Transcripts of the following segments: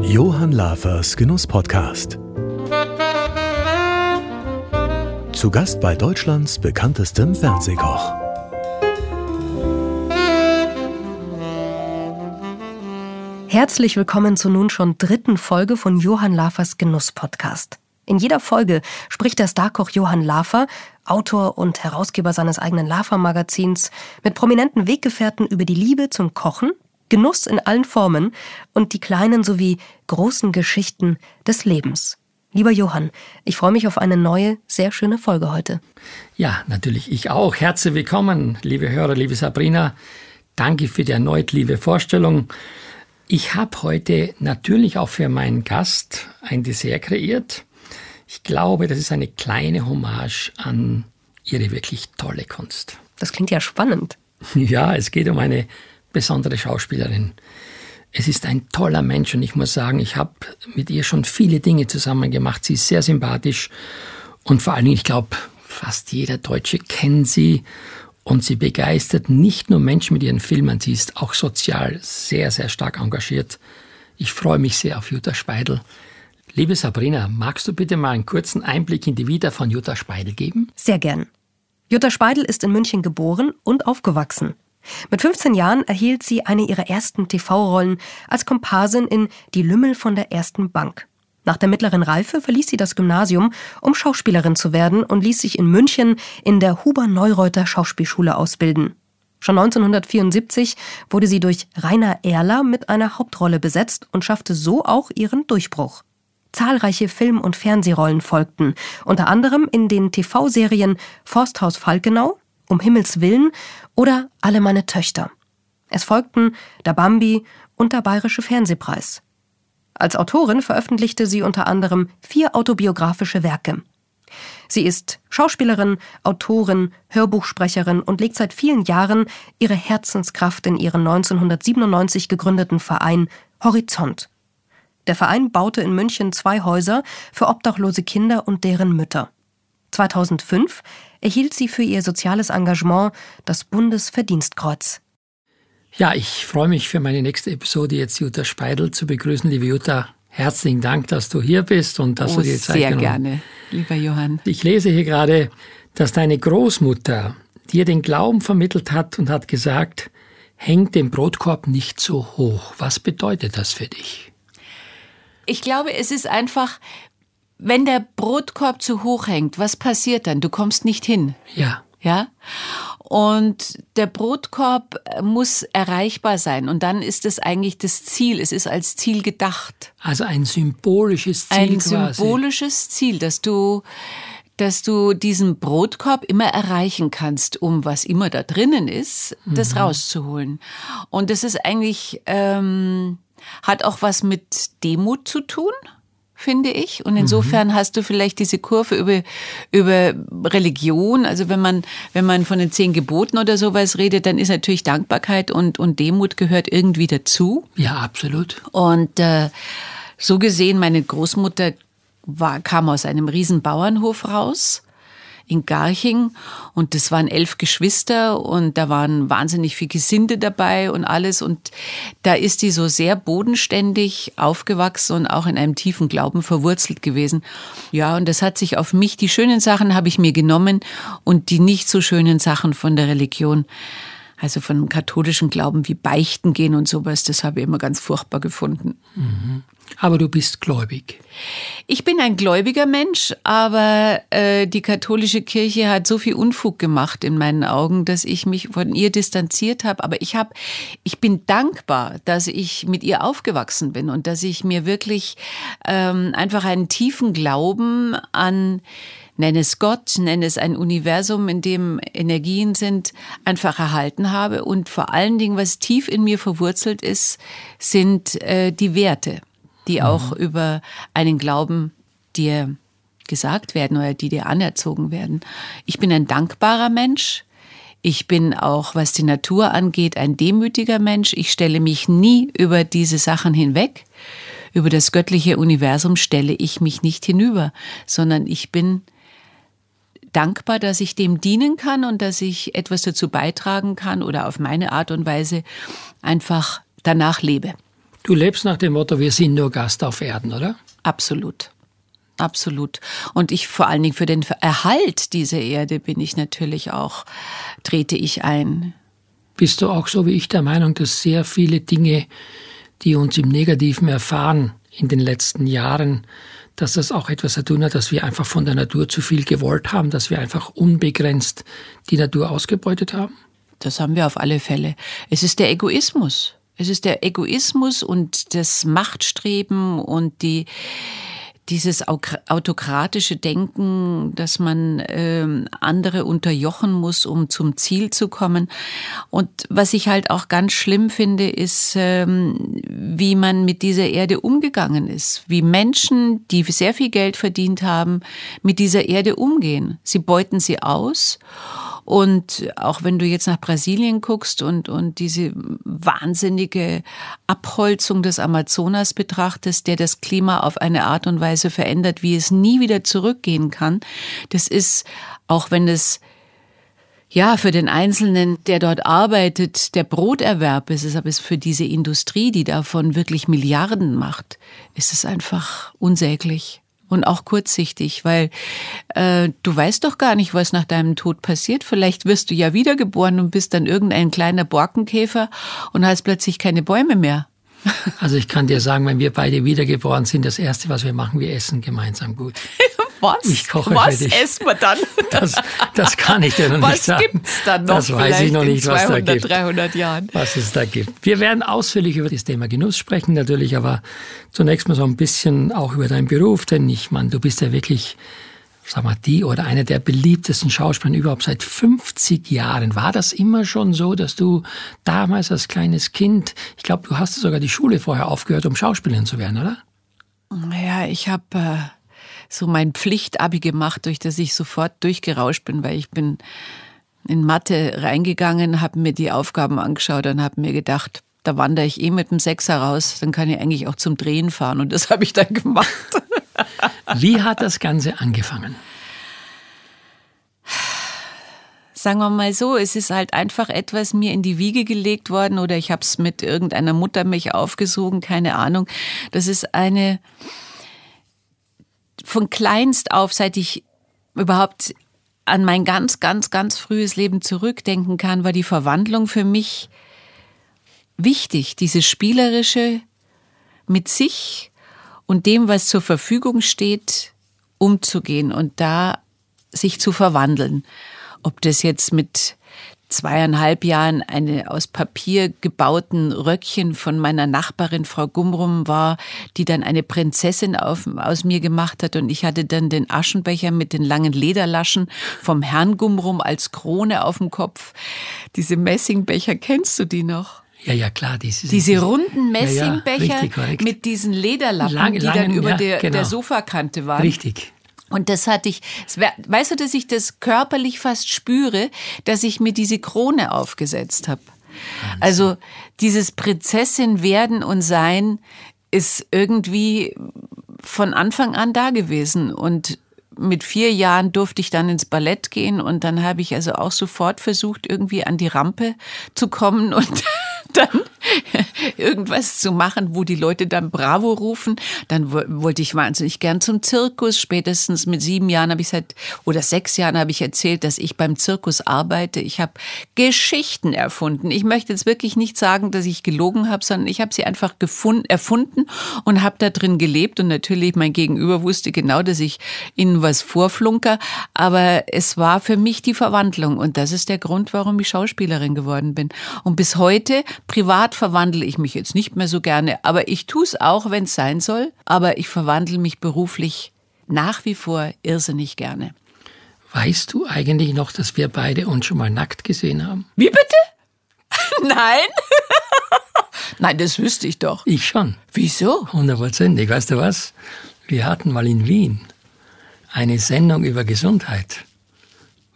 Johann Lafers Genuss-Podcast. Zu Gast bei Deutschlands bekanntestem Fernsehkoch. Herzlich willkommen zur nun schon dritten Folge von Johann Lafers Genuss-Podcast. In jeder Folge spricht der Starkoch Johann Lafer, Autor und Herausgeber seines eigenen Lafer-Magazins, mit prominenten Weggefährten über die Liebe zum Kochen, Genuss in allen Formen und die kleinen sowie großen Geschichten des Lebens. Lieber Johann, ich freue mich auf eine neue, sehr schöne Folge heute. Ja, natürlich ich auch. Herzlich willkommen, liebe Hörer, liebe Sabrina. Danke für die erneut liebe Vorstellung. Ich habe heute natürlich auch für meinen Gast ein Dessert kreiert. Ich glaube, das ist eine kleine Hommage an ihre wirklich tolle Kunst. Das klingt ja spannend. Ja, es geht um eine besondere Schauspielerin. Es ist ein toller Mensch und ich muss sagen, ich habe mit ihr schon viele Dinge zusammen gemacht. Sie ist sehr sympathisch und vor allen Dingen, ich glaube, fast jeder Deutsche kennt sie und sie begeistert nicht nur Menschen mit ihren Filmen, sie ist auch sozial sehr, sehr stark engagiert. Ich freue mich sehr auf Jutta Speidel. Liebe Sabrina, magst du bitte mal einen kurzen Einblick in die Vita von Jutta Speidel geben? Sehr gern. Jutta Speidel ist in München geboren und aufgewachsen. Mit 15 Jahren erhielt sie eine ihrer ersten TV-Rollen als Komparsin in Die Lümmel von der ersten Bank. Nach der mittleren Reife verließ sie das Gymnasium, um Schauspielerin zu werden und ließ sich in München in der Huber-Neureuter Schauspielschule ausbilden. Schon 1974 wurde sie durch Rainer Erler mit einer Hauptrolle besetzt und schaffte so auch ihren Durchbruch. Zahlreiche Film- und Fernsehrollen folgten, unter anderem in den TV-Serien Forsthaus Falkenau, Um Himmels Willen oder Alle meine Töchter. Es folgten Der Bambi und der Bayerische Fernsehpreis. Als Autorin veröffentlichte sie unter anderem vier autobiografische Werke. Sie ist Schauspielerin, Autorin, Hörbuchsprecherin und legt seit vielen Jahren ihre Herzenskraft in ihren 1997 gegründeten Verein Horizont. Der Verein baute in München zwei Häuser für obdachlose Kinder und deren Mütter. 2005 erhielt sie für ihr soziales Engagement das Bundesverdienstkreuz. Ja, ich freue mich für meine nächste Episode jetzt Jutta Speidel zu begrüßen. Liebe Jutta, herzlichen Dank, dass du hier bist und dass oh, du dir Zeit sehr genommen gerne, lieber Johann. Ich lese hier gerade, dass deine Großmutter dir den Glauben vermittelt hat und hat gesagt, hängt den Brotkorb nicht so hoch. Was bedeutet das für dich? Ich glaube, es ist einfach, wenn der Brotkorb zu hoch hängt, was passiert dann? Du kommst nicht hin. Ja. Ja? Und der Brotkorb muss erreichbar sein. Und dann ist es eigentlich das Ziel. Es ist als Ziel gedacht. Also ein symbolisches Ziel. Ein quasi. symbolisches Ziel, dass du, dass du diesen Brotkorb immer erreichen kannst, um was immer da drinnen ist, das rauszuholen. Und das ist eigentlich, ähm, hat auch was mit Demut zu tun finde ich. Und insofern hast du vielleicht diese Kurve über, über Religion. Also wenn man, wenn man von den zehn Geboten oder sowas redet, dann ist natürlich Dankbarkeit und, und Demut gehört irgendwie dazu. Ja, absolut. Und äh, so gesehen, meine Großmutter war, kam aus einem riesen Bauernhof raus in Garching und das waren elf Geschwister und da waren wahnsinnig viel Gesinde dabei und alles und da ist die so sehr bodenständig aufgewachsen und auch in einem tiefen Glauben verwurzelt gewesen. Ja, und das hat sich auf mich, die schönen Sachen habe ich mir genommen und die nicht so schönen Sachen von der Religion also von katholischen Glauben wie Beichten gehen und sowas, das habe ich immer ganz furchtbar gefunden. Aber du bist gläubig. Ich bin ein gläubiger Mensch, aber äh, die katholische Kirche hat so viel Unfug gemacht in meinen Augen, dass ich mich von ihr distanziert habe. Aber ich habe, ich bin dankbar, dass ich mit ihr aufgewachsen bin und dass ich mir wirklich ähm, einfach einen tiefen Glauben an nenn es Gott, nenn es ein Universum, in dem Energien sind, einfach erhalten habe. Und vor allen Dingen, was tief in mir verwurzelt ist, sind äh, die Werte, die auch über einen Glauben dir gesagt werden oder die dir anerzogen werden. Ich bin ein dankbarer Mensch. Ich bin auch, was die Natur angeht, ein demütiger Mensch. Ich stelle mich nie über diese Sachen hinweg. Über das göttliche Universum stelle ich mich nicht hinüber, sondern ich bin dankbar, dass ich dem dienen kann und dass ich etwas dazu beitragen kann oder auf meine Art und Weise einfach danach lebe. Du lebst nach dem Motto, wir sind nur Gast auf Erden, oder? Absolut. Absolut. Und ich vor allen Dingen für den Erhalt dieser Erde bin ich natürlich auch, trete ich ein. Bist du auch so wie ich der Meinung, dass sehr viele Dinge, die uns im Negativen erfahren in den letzten Jahren, dass das auch etwas zu tun hat, dass wir einfach von der Natur zu viel gewollt haben, dass wir einfach unbegrenzt die Natur ausgebeutet haben? Das haben wir auf alle Fälle. Es ist der Egoismus. Es ist der Egoismus und das Machtstreben und die, dieses autokratische Denken, dass man ähm, andere unterjochen muss, um zum Ziel zu kommen. Und was ich halt auch ganz schlimm finde, ist, ähm, wie man mit dieser Erde umgegangen ist. Wie Menschen, die sehr viel Geld verdient haben, mit dieser Erde umgehen. Sie beuten sie aus und auch wenn du jetzt nach Brasilien guckst und, und diese wahnsinnige Abholzung des Amazonas betrachtest, der das Klima auf eine Art und Weise verändert, wie es nie wieder zurückgehen kann, das ist, auch wenn es ja, für den Einzelnen, der dort arbeitet, der Broterwerb ist es, aber es für diese Industrie, die davon wirklich Milliarden macht, ist es einfach unsäglich und auch kurzsichtig, weil äh, du weißt doch gar nicht, was nach deinem Tod passiert. Vielleicht wirst du ja wiedergeboren und bist dann irgendein kleiner Borkenkäfer und hast plötzlich keine Bäume mehr. Also ich kann dir sagen, wenn wir beide wiedergeboren sind, das Erste, was wir machen, wir essen gemeinsam gut. Was? Ich koche was für dich. essen wir dann? Das, das kann ich dir noch was nicht sagen. Was gibt's dann noch? Das weiß ich noch nicht, was 200, da gibt. 300 Jahren. Was es da gibt. Wir werden ausführlich über das Thema Genuss sprechen, natürlich, aber zunächst mal so ein bisschen auch über deinen Beruf, denn ich meine, du bist ja wirklich sag mal, die oder eine der beliebtesten Schauspieler überhaupt seit 50 Jahren. War das immer schon so, dass du damals als kleines Kind, ich glaube, du hast sogar die Schule vorher aufgehört, um Schauspielerin zu werden, oder? Ja, ich habe äh, so mein Pflichtabi gemacht, durch das ich sofort durchgerauscht bin, weil ich bin in Mathe reingegangen, habe mir die Aufgaben angeschaut und habe mir gedacht, da wandere ich eh mit dem Sechser raus, dann kann ich eigentlich auch zum Drehen fahren und das habe ich dann gemacht. Wie hat das Ganze angefangen? Sagen wir mal so, es ist halt einfach etwas mir in die Wiege gelegt worden oder ich habe es mit irgendeiner Muttermilch aufgesogen, keine Ahnung. Das ist eine von kleinst auf, seit ich überhaupt an mein ganz, ganz, ganz frühes Leben zurückdenken kann, war die Verwandlung für mich wichtig. Diese spielerische mit sich und dem, was zur Verfügung steht, umzugehen und da sich zu verwandeln. Ob das jetzt mit zweieinhalb Jahren eine aus Papier gebauten Röckchen von meiner Nachbarin Frau Gumrum war, die dann eine Prinzessin auf, aus mir gemacht hat und ich hatte dann den Aschenbecher mit den langen Lederlaschen vom Herrn Gumrum als Krone auf dem Kopf. Diese Messingbecher, kennst du die noch? Ja, ja, klar. Diese, diese runden Messingbecher ja, ja, mit diesen Lederlappen, Lang, die langen, dann über ja, der, genau. der Sofakante waren. Richtig. Und das hatte ich, weißt du, dass ich das körperlich fast spüre, dass ich mir diese Krone aufgesetzt habe. Also dieses Prinzessin werden und sein ist irgendwie von Anfang an da gewesen und mit vier Jahren durfte ich dann ins Ballett gehen und dann habe ich also auch sofort versucht, irgendwie an die Rampe zu kommen und dann irgendwas zu machen, wo die Leute dann Bravo rufen. Dann wollte ich wahnsinnig gern zum Zirkus. Spätestens mit sieben Jahren habe ich seit oder sechs Jahren habe ich erzählt, dass ich beim Zirkus arbeite. Ich habe Geschichten erfunden. Ich möchte jetzt wirklich nicht sagen, dass ich gelogen habe, sondern ich habe sie einfach gefunden, erfunden und habe da drin gelebt. Und natürlich mein Gegenüber wusste genau, dass ich ihnen was vorflunker. Aber es war für mich die Verwandlung und das ist der Grund, warum ich Schauspielerin geworden bin. Und bis heute privat verwandle ich mich jetzt nicht mehr so gerne, aber ich tue es auch, wenn es sein soll. Aber ich verwandle mich beruflich nach wie vor irrsinnig gerne. Weißt du eigentlich noch, dass wir beide uns schon mal nackt gesehen haben? Wie bitte? Nein? Nein, das wüsste ich doch. Ich schon. Wieso? Hundertprozentig. Weißt du was? Wir hatten mal in Wien eine Sendung über Gesundheit.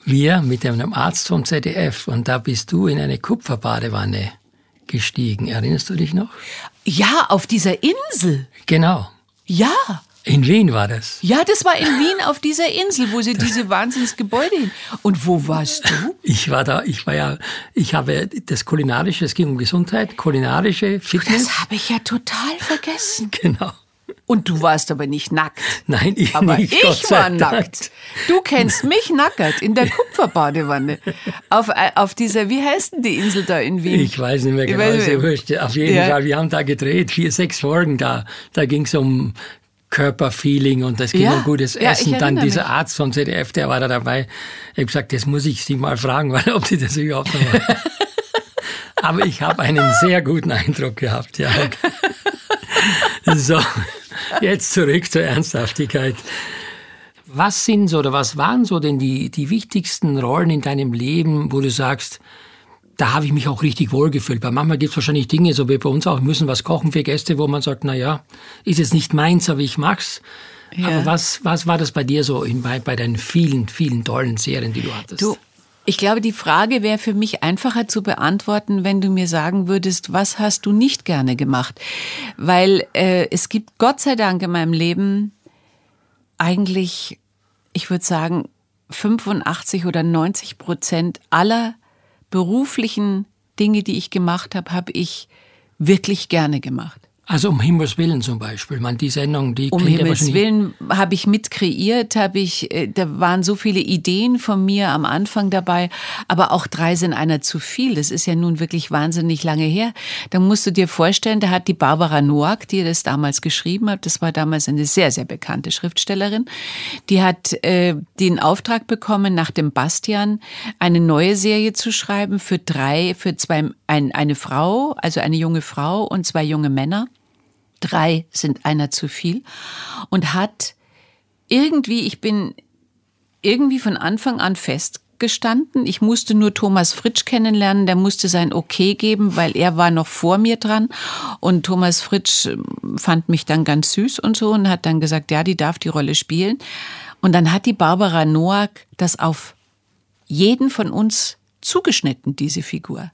Wir mit einem Arzt vom ZDF und da bist du in eine Kupferbadewanne gestiegen. Erinnerst du dich noch? Ja, auf dieser Insel. Genau. Ja. In Wien war das. Ja, das war in Wien auf dieser Insel, wo sie diese Wahnsinnsgebäude hin. Und wo warst du? Ich war da, ich war ja, ich habe das kulinarische, es ging um Gesundheit, kulinarische Fitness. Das habe ich ja total vergessen. Genau. Und du warst aber nicht nackt. Nein, ich Aber nicht. ich Gott sei war Dank. nackt. Du kennst mich nackert in der Kupferbadewanne. Auf, äh, auf dieser, wie heißt denn die Insel da in Wien? Ich weiß nicht mehr Ich genau, ist ja wurscht. Auf jeden Ja. Fall, wir haben da gedreht, vier, sechs Folgen da. Da ging es um Körperfeeling und es ging Ja. um gutes Ja, ich Essen. Dann dieser mich. Arzt vom ZDF, der war da dabei. Ich habe gesagt, das muss ich Sie mal fragen, weil ob Sie das überhaupt noch machen. Aber ich habe einen sehr guten Eindruck gehabt, ja. So, jetzt zurück zur Ernsthaftigkeit. Was sind so oder was waren so denn die, die wichtigsten Rollen in deinem Leben, wo du sagst, da habe ich mich auch richtig wohlgefühlt. Weil manchmal gibt es wahrscheinlich Dinge, so wie bei uns auch, müssen was kochen für Gäste, wo man sagt, na ja, ist jetzt nicht meins, aber ich mag's. Ja. Aber was, was war das bei dir so in, bei, bei deinen vielen, vielen tollen Serien, die du hattest? Du, ich glaube, die Frage wäre für mich einfacher zu beantworten, wenn du mir sagen würdest, was hast du nicht gerne gemacht? Weil äh, es gibt Gott sei Dank in meinem Leben eigentlich, ich würde sagen, 85 oder 90 Prozent aller beruflichen Dinge, die ich gemacht habe, habe ich wirklich gerne gemacht. Also um Himmels Willen zum Beispiel. Man, die Sendung, die Um ja Himmels Willen habe ich mit kreiert, habe ich, äh, da waren so viele Ideen von mir am Anfang dabei, aber auch drei sind einer zu viel. Das ist ja nun wirklich wahnsinnig lange her. Da musst du dir vorstellen, da hat die Barbara Noack, die das damals geschrieben hat, das war damals eine sehr, sehr bekannte Schriftstellerin, die hat äh, den Auftrag bekommen, nach dem Bastian eine neue Serie zu schreiben für drei, für zwei, ein, eine Frau, also eine junge Frau und zwei junge Männer drei sind einer zu viel und hat irgendwie, ich bin irgendwie von Anfang an festgestanden. Ich musste nur Thomas Fritsch kennenlernen, der musste sein Okay geben, weil er war noch vor mir dran und Thomas Fritsch ähm, fand mich dann ganz süß und so und hat dann gesagt, ja, die darf die Rolle spielen. Und dann hat die Barbara Noack das auf jeden von uns zugeschnitten, diese Figur.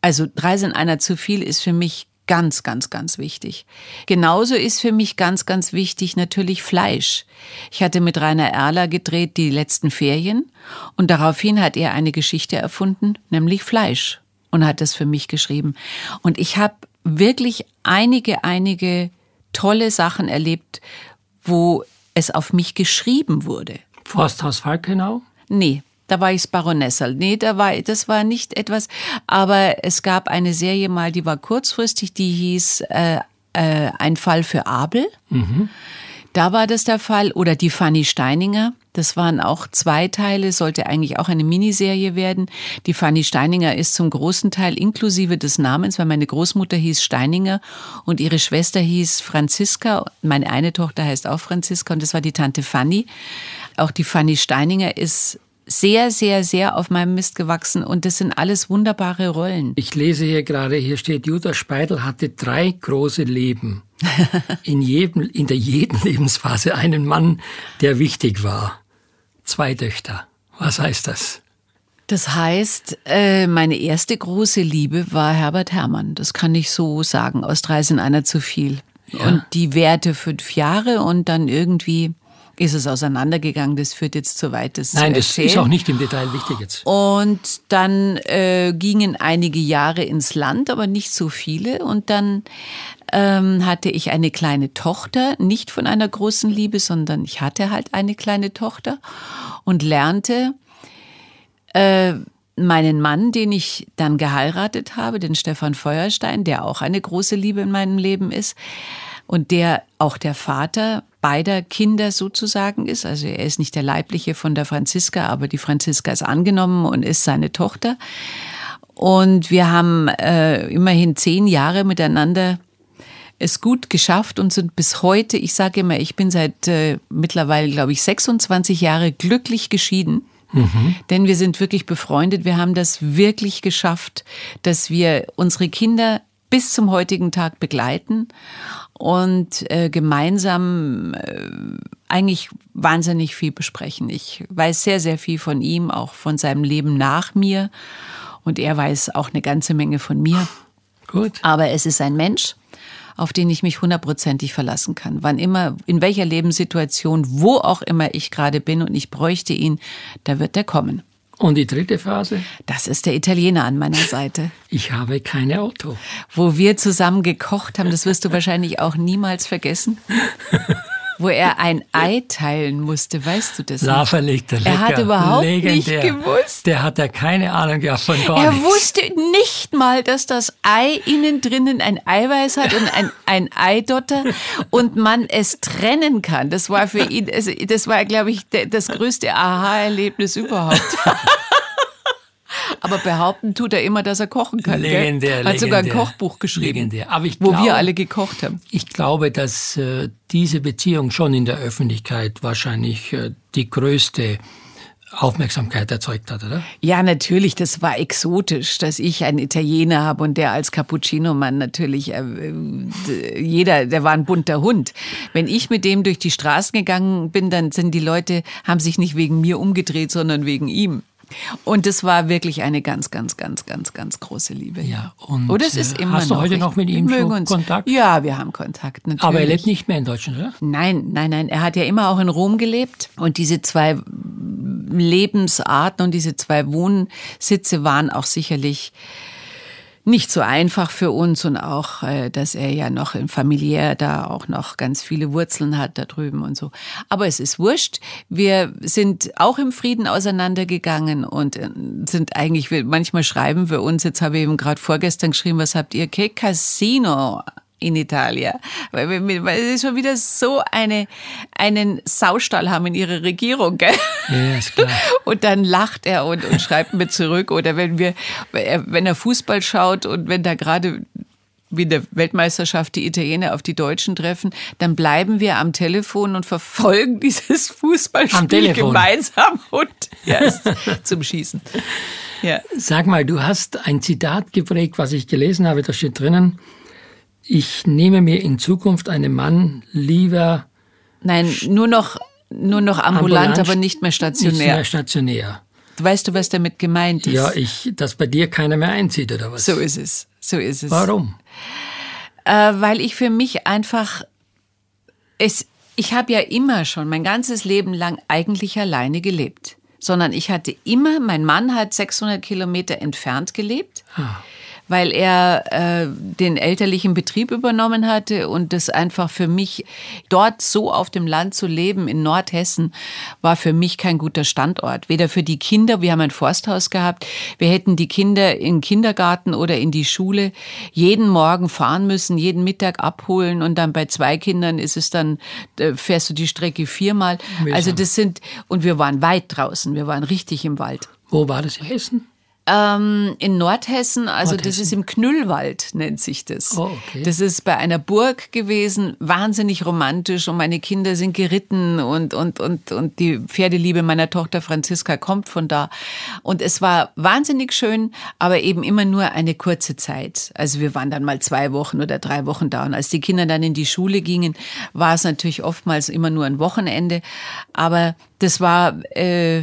Also drei sind einer zu viel ist für mich ganz, ganz, ganz wichtig. Genauso ist für mich ganz, ganz wichtig natürlich Fleisch. Ich hatte mit Rainer Erler gedreht die letzten Ferien und daraufhin hat er eine Geschichte erfunden, nämlich Fleisch und hat das für mich geschrieben. Und ich habe wirklich einige, einige tolle Sachen erlebt, wo es auf mich geschrieben wurde. Forsthaus Falkenau? Nee, da war ich Baronessel. Nee, da war, das war nicht etwas. Aber es gab eine Serie mal, die war kurzfristig, die hieß äh, äh, Ein Fall für Abel. Da war das der Fall. Oder die Fanny Steininger. Das waren auch zwei Teile, sollte eigentlich auch eine Miniserie werden. Die Fanny Steininger ist zum großen Teil inklusive des Namens, weil meine Großmutter hieß Steininger und ihre Schwester hieß Franziska. Meine eine Tochter heißt auch Franziska und das war die Tante Fanny. Auch die Fanny Steininger ist sehr, sehr, sehr auf meinem Mist gewachsen und das sind alles wunderbare Rollen. Ich lese hier gerade, hier steht, Jutta Speidel hatte drei große Leben. In, jedem, in der jeden Lebensphase einen Mann, der wichtig war. Zwei Töchter. Was heißt das? Das heißt, äh, meine erste große Liebe war Herbert Herrmann. Das kann ich so sagen. Aus drei sind einer zu viel. Und die währte fünf Jahre und dann irgendwie ist es auseinandergegangen. Das führt jetzt zu weit, das Nein, das ist auch nicht im Detail wichtig jetzt. Und dann äh, gingen einige Jahre ins Land, aber nicht so viele. Und dann ähm, hatte ich eine kleine Tochter, nicht von einer großen Liebe, sondern ich hatte halt eine kleine Tochter und lernte äh, meinen Mann, den ich dann geheiratet habe, den Stefan Feuerstein, der auch eine große Liebe in meinem Leben ist und der auch der Vater beider Kinder sozusagen ist. Also er ist nicht der leibliche von der Franziska, aber die Franziska ist angenommen und ist seine Tochter. Und wir haben äh, immerhin zehn Jahre miteinander es gut geschafft und sind bis heute, ich sage immer, ich bin seit äh, mittlerweile, glaube ich, 26 Jahre glücklich geschieden. Denn wir sind wirklich befreundet. Wir haben das wirklich geschafft, dass wir unsere Kinder bis zum heutigen Tag begleiten und äh, gemeinsam äh, eigentlich wahnsinnig viel besprechen. Ich weiß sehr, sehr viel von ihm, auch von seinem Leben nach mir. Und er weiß auch eine ganze Menge von mir. Gut. Aber es ist ein Mensch, auf den ich mich hundertprozentig verlassen kann. Wann immer, in welcher Lebenssituation, wo auch immer ich gerade bin und ich bräuchte ihn, da wird er kommen. Und die dritte Phase? Das ist der Italiener an meiner Seite. Ich habe kein Auto. Wo wir zusammen gekocht haben, das wirst du wahrscheinlich auch niemals vergessen. wo er ein Ei teilen musste, weißt du das? Lava legte lecker. Er hat überhaupt Legendär. nicht gewusst. Der hat ja keine Ahnung gehabt von gar Er nichts. wusste nicht mal, dass das Ei innen drinnen ein Eiweiß hat und ein, ein Eidotter und man es trennen kann. Das war für ihn, das war, glaube ich, das größte Aha-Erlebnis überhaupt. Aber behaupten tut er immer, dass er kochen kann. Legendär, gell? Hat sogar ein legendär. Kochbuch geschrieben, Legendär. Aber ich wo glaube- wir alle gekocht haben. Ich glaube, dass äh, diese Beziehung schon in der Öffentlichkeit wahrscheinlich äh, die größte Aufmerksamkeit erzeugt hat, oder? Ja, natürlich, das war exotisch, dass ich einen Italiener habe und der als Cappuccino-Mann natürlich, äh, äh, jeder, der war ein bunter Hund. Wenn ich mit dem durch die Straßen gegangen bin, dann sind die Leute, haben sich nicht wegen mir umgedreht, sondern wegen ihm. Und das war wirklich eine ganz, ganz, ganz, ganz, ganz große Liebe. Ja, und, Oder es ist äh, immer hast du noch. heute noch mit ihm mögen so uns. Kontakt? Ja, wir haben Kontakt, natürlich. Aber er lebt nicht mehr in Deutschland, oder? Nein, nein, nein. Er hat ja immer auch in Rom gelebt und diese zwei Lebensarten und diese zwei Wohnsitze waren auch sicherlich nicht so einfach für uns und auch, äh, dass er ja noch im familiär da auch noch ganz viele Wurzeln hat da drüben und so. Aber es ist wurscht. Wir sind auch im Frieden auseinandergegangen und äh, sind eigentlich, manchmal schreiben wir uns, jetzt habe ich eben gerade vorgestern geschrieben, was habt ihr? Che Casino in Italien. Weil, weil sie schon wieder so eine, einen Saustall haben in ihrer Regierung, gell? Ja, ist klar. Und dann lacht er und, und schreibt mir zurück. Oder wenn wir, wenn er Fußball schaut und wenn da gerade wie in der Weltmeisterschaft die Italiener auf die Deutschen treffen, dann bleiben wir am Telefon und verfolgen dieses Fußballspiel gemeinsam und erst zum Schießen. Ja. Sag mal, du hast ein Zitat geprägt, was ich gelesen habe, da steht drinnen, ich nehme mir in Zukunft einen Mann lieber Nein, nur noch, nur noch ambulant, aber nicht mehr Nicht stationär. mehr stationär. Weißt du, was damit gemeint ist? Ja, ich, dass bei dir keiner mehr einzieht, oder was? so ist es. So ist es. Warum? Äh, weil ich für mich einfach es ich habe ja immer schon mein ganzes Leben lang eigentlich alleine gelebt, sondern ich hatte immer mein Mann hat 600 Kilometer entfernt gelebt. Weil er äh, den elterlichen Betrieb übernommen hatte und das einfach für mich dort so auf dem Land zu leben in Nordhessen war für mich kein guter Standort. Weder für die Kinder, wir haben ein Forsthaus gehabt, wir hätten die Kinder in Kindergarten oder in die Schule jeden Morgen fahren müssen, jeden Mittag abholen und dann bei zwei Kindern ist es dann, äh, fährst du die Strecke viermal. Also das sind, und wir waren weit draußen, wir waren richtig im Wald. Wo war das in Hessen? Ähm, in Nordhessen, also das Nordhessen. ist im Knüllwald, nennt sich das. Oh, okay. Das ist bei einer Burg gewesen, wahnsinnig romantisch und meine Kinder sind geritten und, und, und, und die Pferdeliebe meiner Tochter Franziska kommt von da. Und es war wahnsinnig schön, aber eben immer nur eine kurze Zeit. Also wir waren dann mal zwei Wochen oder drei Wochen da und als die Kinder dann in die Schule gingen, war es natürlich oftmals immer nur ein Wochenende. Aber das war... Äh,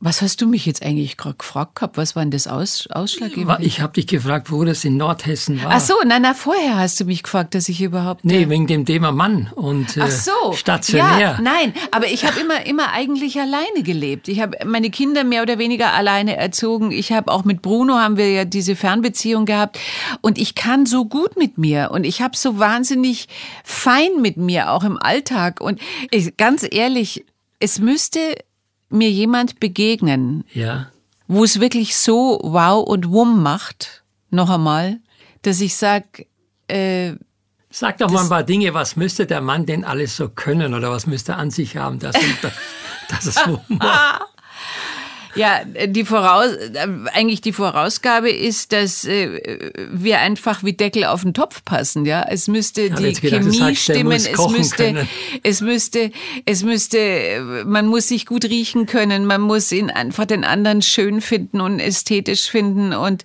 was hast du mich jetzt eigentlich gerade gefragt gehabt? Was war denn das Aus Ausschlaggebende? Ich habe dich gefragt, wo das in Nordhessen war. Ach so, nein, na, vorher hast du mich gefragt, dass ich überhaupt. Nee, äh, wegen dem Thema Mann und äh, Ach so. stationär. Ja, nein, aber ich habe immer, immer eigentlich alleine gelebt. Ich habe meine Kinder mehr oder weniger alleine erzogen. Ich habe auch mit Bruno haben wir ja diese Fernbeziehung gehabt und ich kann so gut mit mir und ich habe so wahnsinnig fein mit mir auch im Alltag und ich, ganz ehrlich, es müsste mir jemand begegnen, ja. wo es wirklich so wow und wumm macht, noch einmal, dass ich sag, äh, Sag doch mal ein paar Dinge, was müsste der Mann denn alles so können oder was müsste er an sich haben, dass, dass, es so macht? Ja, die Voraus eigentlich die Vorausgabe ist, dass äh, wir einfach wie Deckel auf den Topf passen, ja. Es müsste die gedacht, du Chemie der stimmen, es müsste können. es müsste es müsste man muss sich gut riechen können, man muss ihn einfach den anderen schön finden und ästhetisch finden und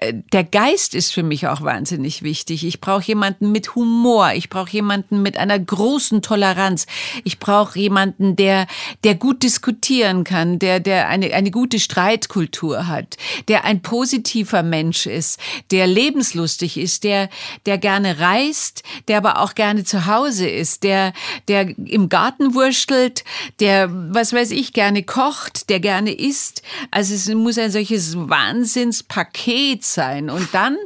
äh, der Geist ist für mich auch wahnsinnig wichtig. Ich brauche jemanden mit Humor, ich brauche jemanden mit einer großen Toleranz. Ich brauche jemanden, der der gut diskutieren kann, der der eine eine gute Streitkultur hat, der ein positiver Mensch ist, der lebenslustig ist, der, der gerne reist, der aber auch gerne zu Hause ist, der, der im Garten wurschtelt, der, was weiß ich, gerne kocht, der gerne isst. Also es muss ein solches Wahnsinnspaket sein. Und dann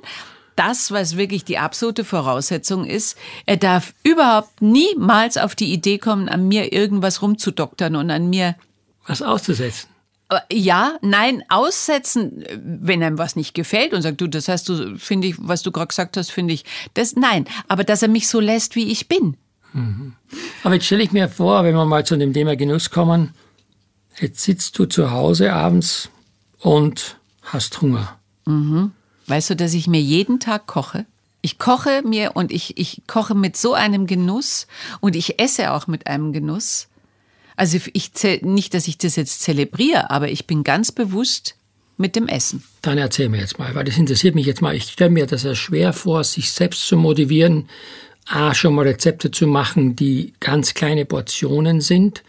das, was wirklich die absolute Voraussetzung ist. Er darf überhaupt niemals auf die Idee kommen, an mir irgendwas rumzudoktern und an mir was auszusetzen. Ja, nein, aussetzen, wenn einem was nicht gefällt und sagt, du, das hast du, finde ich, was du gerade gesagt hast, finde ich, das, nein, aber dass er mich so lässt, wie ich bin. Mhm. Aber jetzt stelle ich mir vor, wenn wir mal zu dem Thema Genuss kommen, jetzt sitzt du zu Hause abends und hast Hunger. Mhm. Weißt du, dass ich mir jeden Tag koche? Ich koche mir und ich, ich koche mit so einem Genuss und ich esse auch mit einem Genuss. Also ich nicht, dass ich das jetzt zelebriere, aber ich bin ganz bewusst mit dem Essen. Dann erzähl mir jetzt mal, weil das interessiert mich jetzt mal. Ich stelle mir das ja schwer vor, sich selbst zu motivieren, A, schon mal Rezepte zu machen, die ganz kleine Portionen sind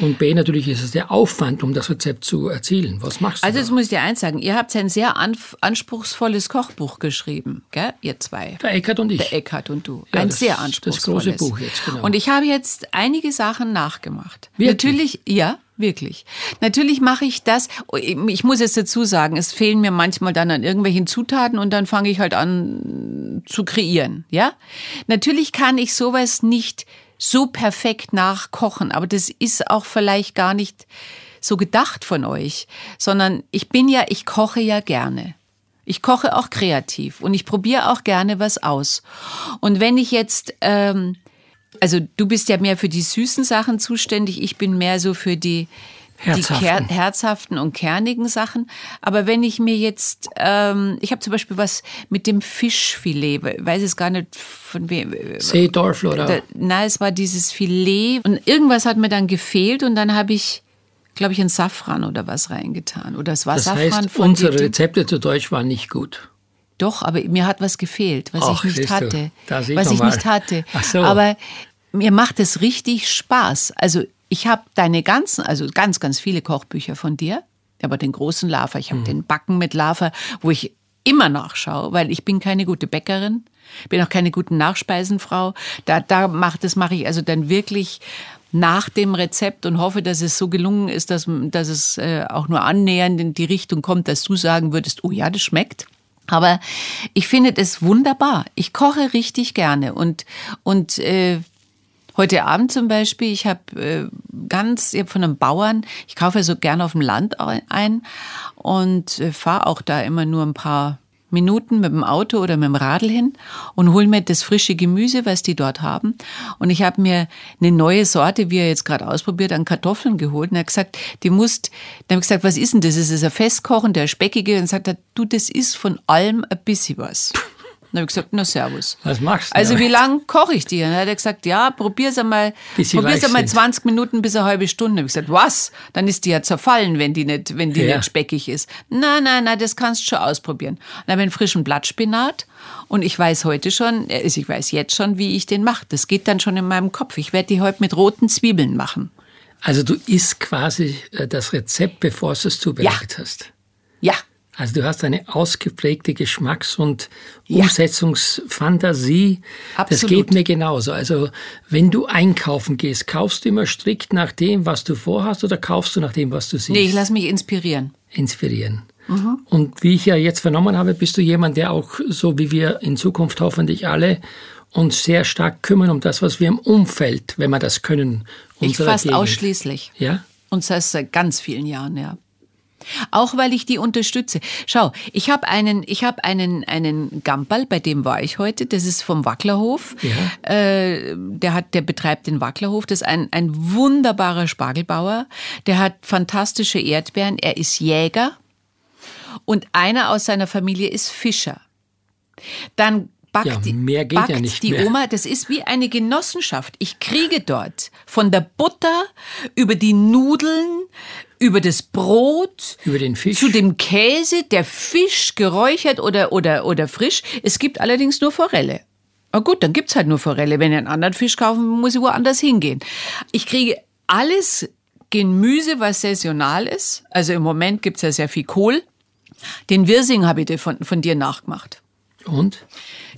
und B, natürlich ist es der Aufwand, um das Rezept zu erzielen. Was machst du? Also, jetzt muss ich dir eins sagen. Ihr habt ein sehr anspruchsvolles Kochbuch geschrieben, gell? Ihr zwei. Der Eckert und ich. Der Eckert und du. Ja, ein das, sehr anspruchsvolles. Das große Buch jetzt, genau. Und ich habe jetzt einige Sachen nachgemacht. Wirklich? Natürlich, ja, wirklich. Natürlich mache ich das. Ich muss jetzt dazu sagen, es fehlen mir manchmal dann an irgendwelchen Zutaten und dann fange ich halt an zu kreieren, ja? Natürlich kann ich sowas nicht so perfekt nachkochen. Aber das ist auch vielleicht gar nicht so gedacht von euch, sondern ich bin ja, ich koche ja gerne. Ich koche auch kreativ und ich probiere auch gerne was aus. Und wenn ich jetzt, ähm, also du bist ja mehr für die süßen Sachen zuständig, ich bin mehr so für die herzhaften. die herzhaften und kernigen Sachen. Aber wenn ich mir jetzt, ähm, ich habe zum Beispiel was mit dem Fischfilet, weiß es gar nicht von wem. Seedorf oder? Da, nein, es war dieses Filet und irgendwas hat mir dann gefehlt und dann habe ich glaube ich, ein Safran oder was reingetan. Oder es war das Safran heißt, unsere Rezepte zu Deutsch waren nicht gut. Doch, aber mir hat was gefehlt, was Och, ich nicht hatte. was ich mal. nicht hatte. Ach so. Aber mir macht es richtig Spaß. Also ich habe deine ganzen, also ganz, ganz viele Kochbücher von dir, aber den großen Lava, ich habe mhm. den Backen mit Lava, wo ich immer nachschaue, weil ich bin keine gute Bäckerin, bin auch keine gute Nachspeisenfrau. Da, da macht das mache ich also dann wirklich nach dem Rezept und hoffe, dass es so gelungen ist, dass, dass es äh, auch nur annähernd in die Richtung kommt, dass du sagen würdest, oh ja, das schmeckt. Aber ich finde das wunderbar. Ich koche richtig gerne und und äh, Heute Abend zum Beispiel, ich habe äh, ganz, ich habe von einem Bauern, ich kaufe so gerne auf dem Land ein und äh, fahre auch da immer nur ein paar Minuten mit dem Auto oder mit dem Radl hin und hole mir das frische Gemüse, was die dort haben. Und ich habe mir eine neue Sorte, wie er jetzt gerade ausprobiert, an Kartoffeln geholt. Und er hat gesagt, die musst, dann habe ich gesagt, was ist denn das? Ist es ein Festkochen, der speckige? Und sagt er, du, das ist von allem ein bisschen was. Dann habe ich gesagt, na servus. Was machst du? Also wie lange koche ich dir? Dann hat er gesagt, ja, probier's einmal, probier's einmal 20 Minuten bis eine halbe Stunde. Dann habe ich gesagt, was? Dann ist die ja zerfallen, wenn die nicht, wenn die ja. nicht speckig ist. Nein, nein, nein, das kannst du schon ausprobieren. Dann habe ich einen frischen Blattspinat und ich weiß heute schon, also ich weiß jetzt schon, wie ich den mache. Das geht dann schon in meinem Kopf. Ich werde die heute mit roten Zwiebeln machen. Also du isst quasi äh, das Rezept, bevor du es zubereitet ja. hast. Also du hast eine ausgeprägte Geschmacks- und Umsetzungsfantasie. Absolut. Das geht mir genauso. Also wenn du einkaufen gehst, kaufst du immer strikt nach dem, was du vorhast oder kaufst du nach dem, was du siehst? Nee, ich lasse mich inspirieren. Inspirieren. Mhm. Und wie ich ja jetzt vernommen habe, bist du jemand, der auch, so wie wir in Zukunft hoffentlich alle, uns sehr stark kümmern um das, was wir im Umfeld, wenn wir das können, Ich fast Gegend. ausschließlich. Ja? Und das seit ganz vielen Jahren, ja. Auch weil ich die unterstütze. Schau, ich habe einen, ich habe einen, einen Gamperl, bei dem war ich heute. Das ist vom Wacklerhof. Ja. Äh, der hat, der betreibt den Wacklerhof. Das ist ein, ein wunderbarer Spargelbauer. Der hat fantastische Erdbeeren. Er ist Jäger. Und einer aus seiner Familie ist Fischer. Dann backt, ja, mehr geht backt ja nicht die mehr. Oma, das ist wie eine Genossenschaft. Ich kriege dort von der Butter über die Nudeln, über das Brot, über den Fisch, zu dem Käse, der Fisch geräuchert oder, oder, oder frisch. Es gibt allerdings nur Forelle. Na gut, dann gibt's halt nur Forelle. Wenn ich einen anderen Fisch kaufen muss ich woanders hingehen. Ich kriege alles Gemüse, was saisonal ist. Also im Moment gibt's ja sehr viel Kohl. Den Wirsing habe ich dir von, von dir nachgemacht. Und?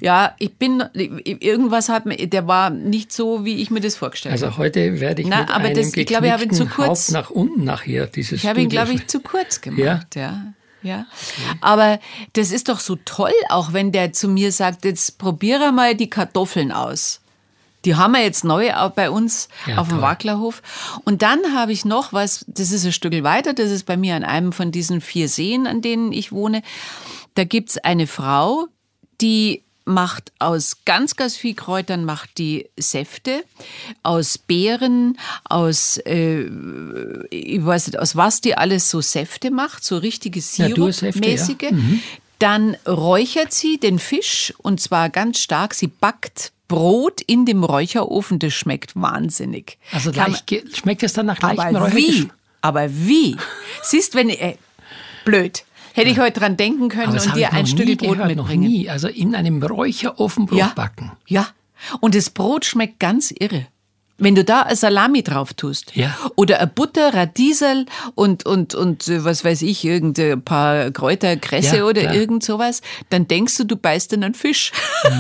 Ja, ich bin, irgendwas hat mir, der war nicht so, wie ich mir das vorgestellt habe. Also heute werde ich Na, mit aber einem das- ich glaube, ich habe ihn zu kurz- Haupt nach unten nachher dieses Ich habe ihn, glaube ich, zu kurz gemacht. Ja? Ja. ja. Aber das ist doch so toll, auch wenn der zu mir sagt, jetzt probiere mal die Kartoffeln aus. Die haben wir jetzt neu auch bei uns Ja, auf dem toll. Wacklerhof. Und dann habe ich noch was, das ist ein Stück weiter, das ist bei mir an einem von diesen vier Seen, an denen ich wohne. Da gibt's eine Frau, die macht aus ganz, ganz viel Kräutern, macht die Säfte, aus Beeren, aus, äh, ich weiß nicht, aus was die alles so Säfte macht, so richtige Natursäfte, ja. Sirup-mäßige. Dann räuchert sie den Fisch und zwar ganz stark. Sie backt Brot in dem Räucherofen, das schmeckt wahnsinnig. Also leicht, schmeckt es dann nach leichtem aber wie? Räuchergeschmack? Aber wie? Siehst, wenn äh, blöd. Hätte ich heute dran denken können und dir noch ein Stück Brot gehört, noch mitbringen. nie. Also in einem Räucherofen Brot Ja. backen. Ja. Und das Brot schmeckt ganz irre. Wenn du da ein Salami drauf tust Ja. oder ein Butter, Radiesel und, und, und äh, was weiß ich, irgendein paar Kräuter, Kresse Ja, oder klar. irgend sowas, dann denkst du, du beißt in einen Fisch.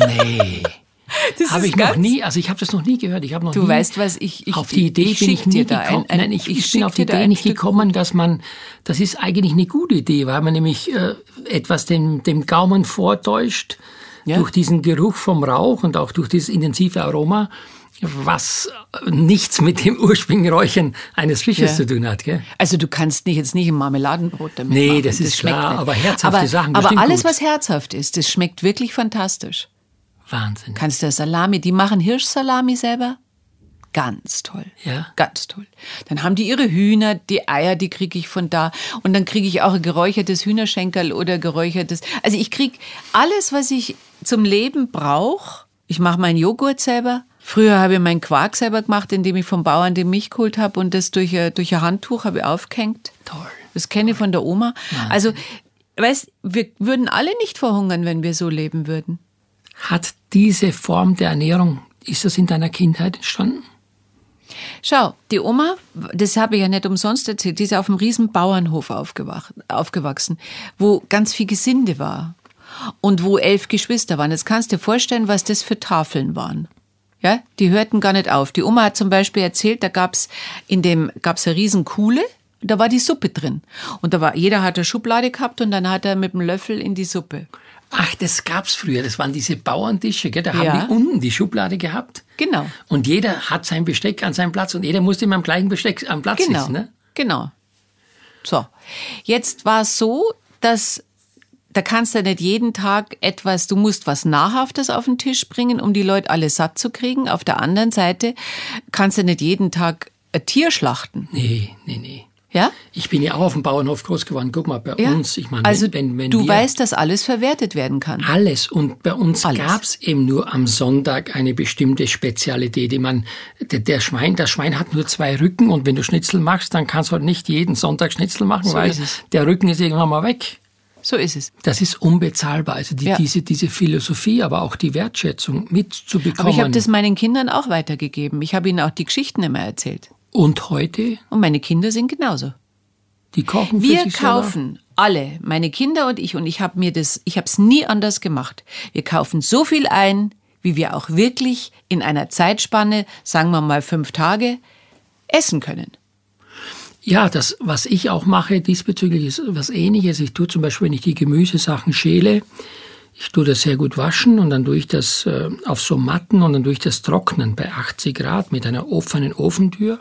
Nee. Das habe ich noch nie, also ich habe das noch nie gehört. Ich habe noch Du nie weißt was, ich- ich- auf die Idee ich bin ich nie da ein- gekommen. ein- Nein, ich, ich bin auf die Idee nicht Stück- gekommen, dass man, das ist eigentlich eine gute Idee, weil man nämlich äh, etwas dem, dem Gaumen vortäuscht Ja. durch diesen Geruch vom Rauch und auch durch dieses intensive Aroma, was nichts mit dem ursprünglichen Räuchern eines Fisches Ja. zu tun hat. Gell? Also du kannst nicht jetzt nicht ein Marmeladenbrot damit Nee, machen. das ist schmeckt klar, nicht. aber herzhafte aber, Sachen Aber alles, gut. was herzhaft ist, das schmeckt wirklich fantastisch. Wahnsinn. Kannst du Salami, die machen Hirschsalami selber? Ganz toll. Ja. Ganz toll. Dann haben die ihre Hühner, die Eier, die kriege ich von da. Und dann kriege ich auch ein geräuchertes Hühnerschenkel oder geräuchertes. Also ich kriege alles, was ich zum Leben brauche. Ich mache meinen Joghurt selber. Früher habe ich meinen Quark selber gemacht, indem ich vom Bauern die Milch geholt habe und das durch ein, durch ein Handtuch habe ich aufgehängt. Toll. Das kenne ich von der Oma. Also, weißt, wir würden alle nicht verhungern, wenn wir so leben würden. Hat diese Form der Ernährung, ist das in deiner Kindheit entstanden? Schau, die Oma, das habe ich ja nicht umsonst erzählt, die ist auf einem riesen Bauernhof aufgewach- aufgewachsen, wo ganz viel Gesinde war und wo elf Geschwister waren. Jetzt kannst du dir vorstellen, was das für Tafeln waren. Ja, die hörten gar nicht auf. Die Oma hat zum Beispiel erzählt, da gab's in dem gab's eine riesen Kuhle, da war die Suppe drin und da war jeder hat eine Schublade gehabt und dann hat er mit dem Löffel in die Suppe. Ach, das gab's früher. Das waren diese Bauerntische, gell? Da Ja. haben die unten die Schublade gehabt. Genau. Und jeder hat sein Besteck an seinem Platz und jeder musste immer am gleichen Besteck am Platz Genau. sitzen. Ne? Genau. So. Jetzt war es so, dass da kannst du nicht jeden Tag etwas, du musst was Nahrhaftes auf den Tisch bringen, um die Leute alle satt zu kriegen. Auf der anderen Seite kannst du nicht jeden Tag ein Tier schlachten. Nee, nee, nee. Ja? Ich bin ja auch auf dem Bauernhof groß geworden. Guck mal, bei ja? uns, ich meine, also wenn, wenn du wir weißt, dass alles verwertet werden kann. alles und bei uns Alles. gab's eben nur am Sonntag eine bestimmte Spezialität, die man der, der Schwein, das Schwein hat nur zwei Rücken und wenn du Schnitzel machst, dann kannst du halt nicht jeden Sonntag Schnitzel machen, So weil es. der Rücken ist irgendwann mal weg. So ist es. Das ist unbezahlbar. Also die, Ja. diese, diese Philosophie, aber auch die Wertschätzung mitzubekommen. Aber ich habe das meinen Kindern auch weitergegeben. Ich habe ihnen auch die Geschichten immer erzählt. Und heute, Und meine Kinder sind genauso. die kochen für Wir sich selber. kaufen alle, meine Kinder und ich, und ich habe mir das, ich habe es nie anders gemacht. Wir kaufen so viel ein, wie wir auch wirklich in einer Zeitspanne, sagen wir mal fünf Tage, essen können. Ja, das, was ich auch mache diesbezüglich ist was ähnliches. Ich tue zum Beispiel, wenn ich die Gemüsesachen schäle, ich tue das sehr gut waschen und dann tue ich das äh, auf so Matten und dann tue ich das trocknen bei 80 Grad mit einer offenen Ofentür.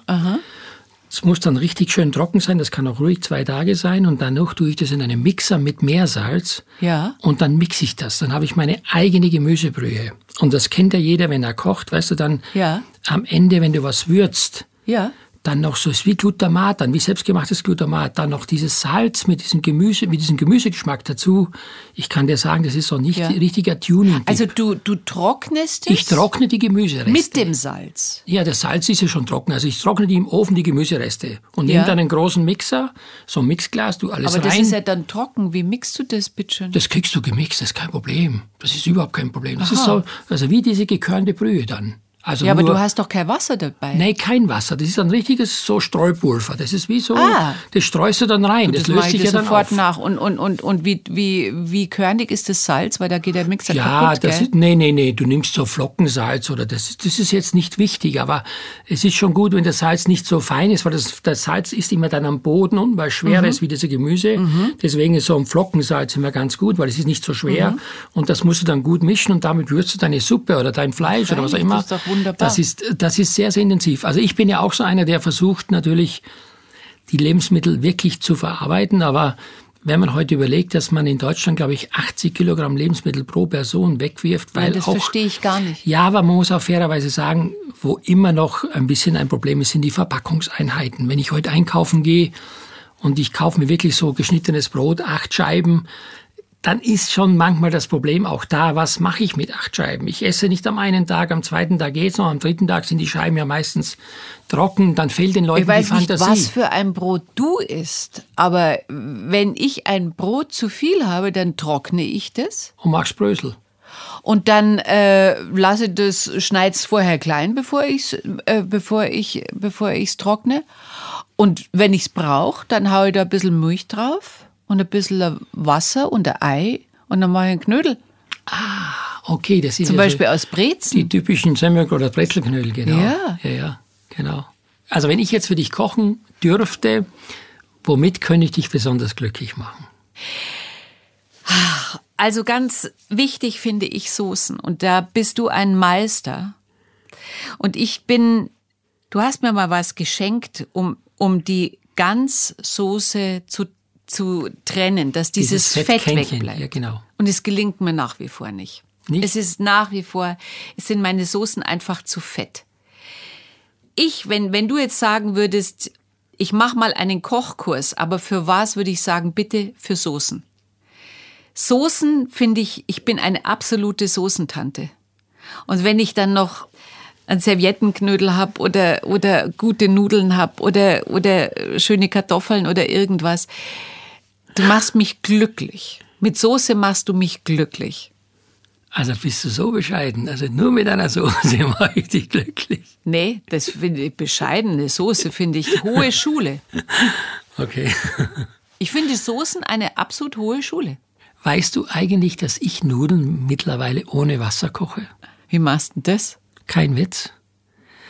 Es muss dann richtig schön trocken sein, das kann auch ruhig zwei Tage sein und danach tue ich das in einem Mixer mit Meersalz Ja. und dann mixe ich das. Dann habe ich meine eigene Gemüsebrühe. Und das kennt ja jeder, wenn er kocht, weißt du, dann Ja. am Ende, wenn du was würzt, Ja. Dann noch so ist wie Glutamat, dann wie selbstgemachtes Glutamat, dann noch dieses Salz mit diesem Gemüse, mit diesem Gemüsegeschmack dazu. Ich kann dir sagen, das ist so nicht Ja. richtiger Tuning. Also du, du trocknest es ich trockne die Gemüsereste. mit dem Salz. ja, das Salz ist ja schon trocken. Also ich trockne die im Ofen die Gemüsereste und Ja. nehme dann einen großen Mixer, so ein Mixglas, du alles Aber das rein. ist ja dann trocken. Wie mixt du das, bitteschön? das kriegst du gemixt, das ist kein Problem. Das ist überhaupt kein Problem. Das ist so, also wie diese gekörnte Brühe dann. Also Ja, aber nur, du hast doch kein Wasser dabei. Nein, kein Wasser. Das ist ein richtiges so Streupulver. Das ist wie so, Ah. das streust du dann rein. Das, das löst sich ja dann sofort auf. nach. Und, und, und, und wie, wie, wie körnig ist das Salz? Weil da geht der Mixer Ja, kaputt, das gell? ist, nee, nee, nee, du nimmst so Flockensalz oder das, ist- das ist jetzt nicht wichtig, aber es ist schon gut, wenn das Salz nicht so fein ist, weil das, das Salz ist immer dann am Boden und weil schwer Mhm. ist wie das Gemüse. Deswegen ist so ein Flockensalz immer ganz gut, weil es ist nicht so schwer Mhm. und das musst du dann gut mischen und damit würzt du deine Suppe oder dein Fleisch oder was auch immer. Das ist doch wunderbar. Das ist, das ist sehr, sehr intensiv. Also ich bin ja auch so einer, der versucht natürlich, die Lebensmittel wirklich zu verarbeiten. Aber wenn man heute überlegt, dass man in Deutschland, glaube ich, 80 Kilogramm Lebensmittel pro Person wegwirft, weil Nein, das auch verstehe ich gar nicht. ja, aber man muss auch fairerweise sagen, wo immer noch ein bisschen ein Problem ist, sind die Verpackungseinheiten. Wenn ich heute einkaufen gehe und ich kaufe mir wirklich so geschnittenes Brot, acht Scheiben, dann ist schon manchmal das Problem auch da, was mache ich mit acht Scheiben? Ich esse nicht am einen Tag, am zweiten Tag geht's noch, am dritten Tag sind die Scheiben ja meistens trocken, dann fehlt den Leuten Ich weiß die nicht, Fantasie. was für ein Brot du isst, aber wenn ich ein Brot zu viel habe, dann trockne ich das und machst Brösel. und dann äh, lasse das, schneid's vorher klein, bevor ich's, äh, bevor ich, bevor ich's trockne. Und wenn ich's brauche, dann haue ich da ein bisschen Milch drauf und ein bisschen Wasser und ein Ei und dann mache ich einen Knödel. Okay, das sind Zum ja Beispiel so aus Brezen. die typischen Semmel- oder Brezelknödel, genau. Ja. ja, ja, genau. Also wenn ich jetzt für dich kochen dürfte, womit könnte ich dich besonders glücklich machen? Also ganz wichtig finde ich Soßen. Und da bist du ein Meister. Und ich bin, du hast mir mal was geschenkt, um, um die Ganzsoße zu, zu trennen, dass dieses, Fett Fettkännchen, wegbleibt. Ja, genau. Und es gelingt mir nach wie vor nicht. Nicht? Es ist nach wie vor, es sind meine Soßen einfach zu fett. Ich, wenn, wenn du jetzt sagen würdest, ich mache mal einen Kochkurs, aber für was würde ich sagen, bitte für Soßen. Soßen finde ich, ich bin eine absolute Soßentante. Und wenn ich dann noch einen Serviettenknödel hab oder, oder gute Nudeln hab oder, oder schöne Kartoffeln oder irgendwas, du machst mich glücklich. Mit Soße machst du mich glücklich. Also bist du so bescheiden. Also nur mit einer Soße mache ich dich glücklich. Nee, das finde ich bescheidene Soße, finde ich hohe Schule. Okay. Ich finde Soßen eine absolut hohe Schule. Weißt du eigentlich, dass ich Nudeln mittlerweile ohne Wasser koche? Wie machst du das? Kein Witz.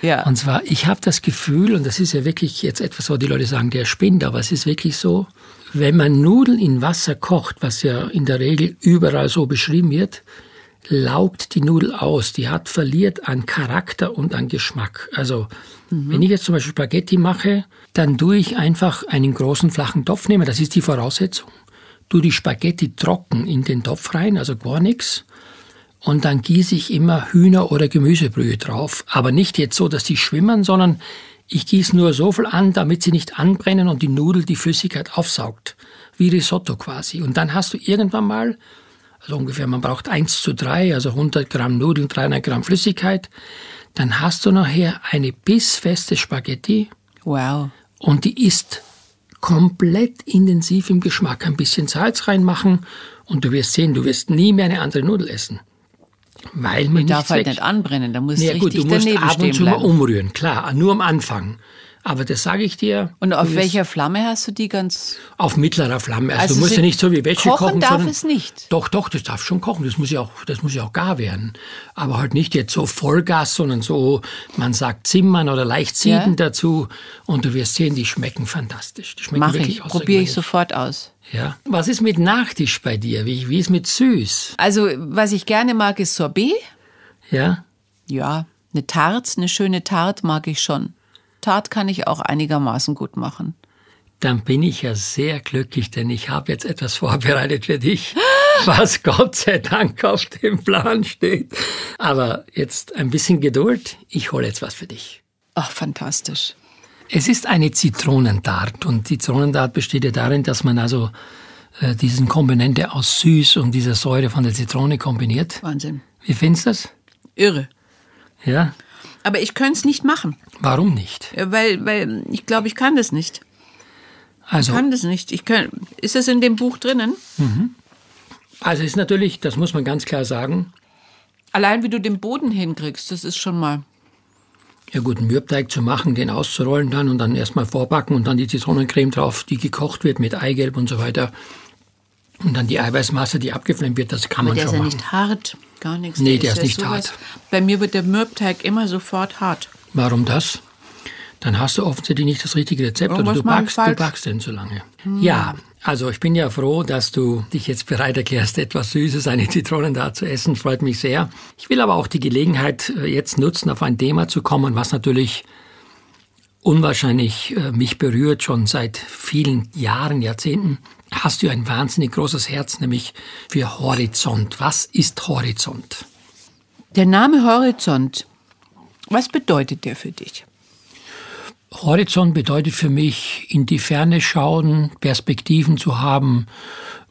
Ja. Und zwar, ich habe das Gefühl, und das ist ja wirklich jetzt etwas, wo die Leute sagen, der spinnt, aber es ist wirklich so, wenn man Nudeln in Wasser kocht, was ja in der Regel überall so beschrieben wird, laugt die Nudel aus. Die hat verliert an Charakter und an Geschmack. Also, wenn ich jetzt zum Beispiel Spaghetti mache, dann tue ich einfach einen großen flachen Topf nehmen. Das ist die Voraussetzung. Tu die Spaghetti trocken in den Topf rein, also gar nichts. Und dann gieße ich immer Hühner- oder Gemüsebrühe drauf. Aber nicht jetzt so, dass die schwimmen, sondern ich gieße nur so viel an, damit sie nicht anbrennen und die Nudel die Flüssigkeit aufsaugt. Wie Risotto quasi. Und dann hast du irgendwann mal, also ungefähr, man braucht 1 zu 3, also 100 Gramm Nudeln, 300 Gramm Flüssigkeit. Dann hast du nachher eine bissfeste Spaghetti Wow. und die ist komplett intensiv im Geschmack. Ein bisschen Salz reinmachen und du wirst sehen, du wirst nie mehr eine andere Nudel essen. Weil man darf halt nicht anbrennen, da muss Ja gut, richtig du musst daneben ab stehen und zu mal umrühren, klar, nur am Anfang. Aber das sage ich dir. Und auf welcher Flamme hast du die ganz? Auf mittlerer Flamme. Also, Also du musst ja nicht so wie Wäsche kochen kochen. darf es nicht? Doch, doch, das darf schon kochen. Das muss ja auch, das muss ja auch gar werden. Aber halt nicht jetzt so Vollgas, sondern so, man sagt Zimmern oder leicht sieden Ja. dazu. Und du wirst sehen, die schmecken fantastisch. Die schmecken Mache wirklich ich, probiere ich sofort aus. Ja. Was ist mit Nachtisch bei dir? Wie, wie ist mit süß? Also, was ich gerne mag, ist Sorbet. Ja. Ja, eine Tarte, eine schöne Tarte mag ich schon. Tarte kann ich auch einigermaßen gut machen. Dann bin ich ja sehr glücklich, denn ich habe jetzt etwas vorbereitet für dich, was Gott sei Dank auf dem Plan steht. Aber jetzt ein bisschen Geduld. Ich hole jetzt was für dich. Ach, fantastisch. Es ist eine Zitronentart und Zitronentart besteht ja darin, dass man also äh, diesen Komponente aus Süß und dieser Säure von der Zitrone kombiniert. Wahnsinn. Wie findest du das? Irre. Ja, Aber ich könnte es nicht machen, warum nicht? weil, weil ich glaube, ich kann das nicht. Also, Ich kann das nicht. Ich kann, ist das in dem Buch drinnen? also ist natürlich, das muss man ganz klar sagen, Allein wie du den Boden hinkriegst, das ist schon mal. Ja gut, einen Mürbteig zu machen, den auszurollen dann und dann erstmal vorbacken und dann die Zitronencreme drauf, die gekocht wird mit Eigelb und so weiter. Und dann die Eiweißmasse, die abgeflammt wird, das kann Aber man der schon ist ja machen. nicht hart, gar nichts. Nee, der ist ja nicht sowas- hart. Bei mir wird der Mürbteig immer sofort hart. Warum das? Dann hast du offensichtlich nicht das richtige Rezept oder Irgendwas du mach ich backst, du backst denn so lange. Ja, also ich bin ja froh, dass du dich jetzt bereit erklärst, etwas Süßes, eine Zitronen da zu essen. Freut mich sehr. Ich will aber auch die Gelegenheit äh, jetzt nutzen, auf ein Thema zu kommen, was natürlich unwahrscheinlich äh, mich berührt, schon seit vielen Jahren, Jahrzehnten. Hast du ein wahnsinnig großes Herz, nämlich für Horizont. Was ist Horizont? Der Name Horizont, was bedeutet der für dich? Horizont bedeutet für mich, in die Ferne schauen, Perspektiven zu haben,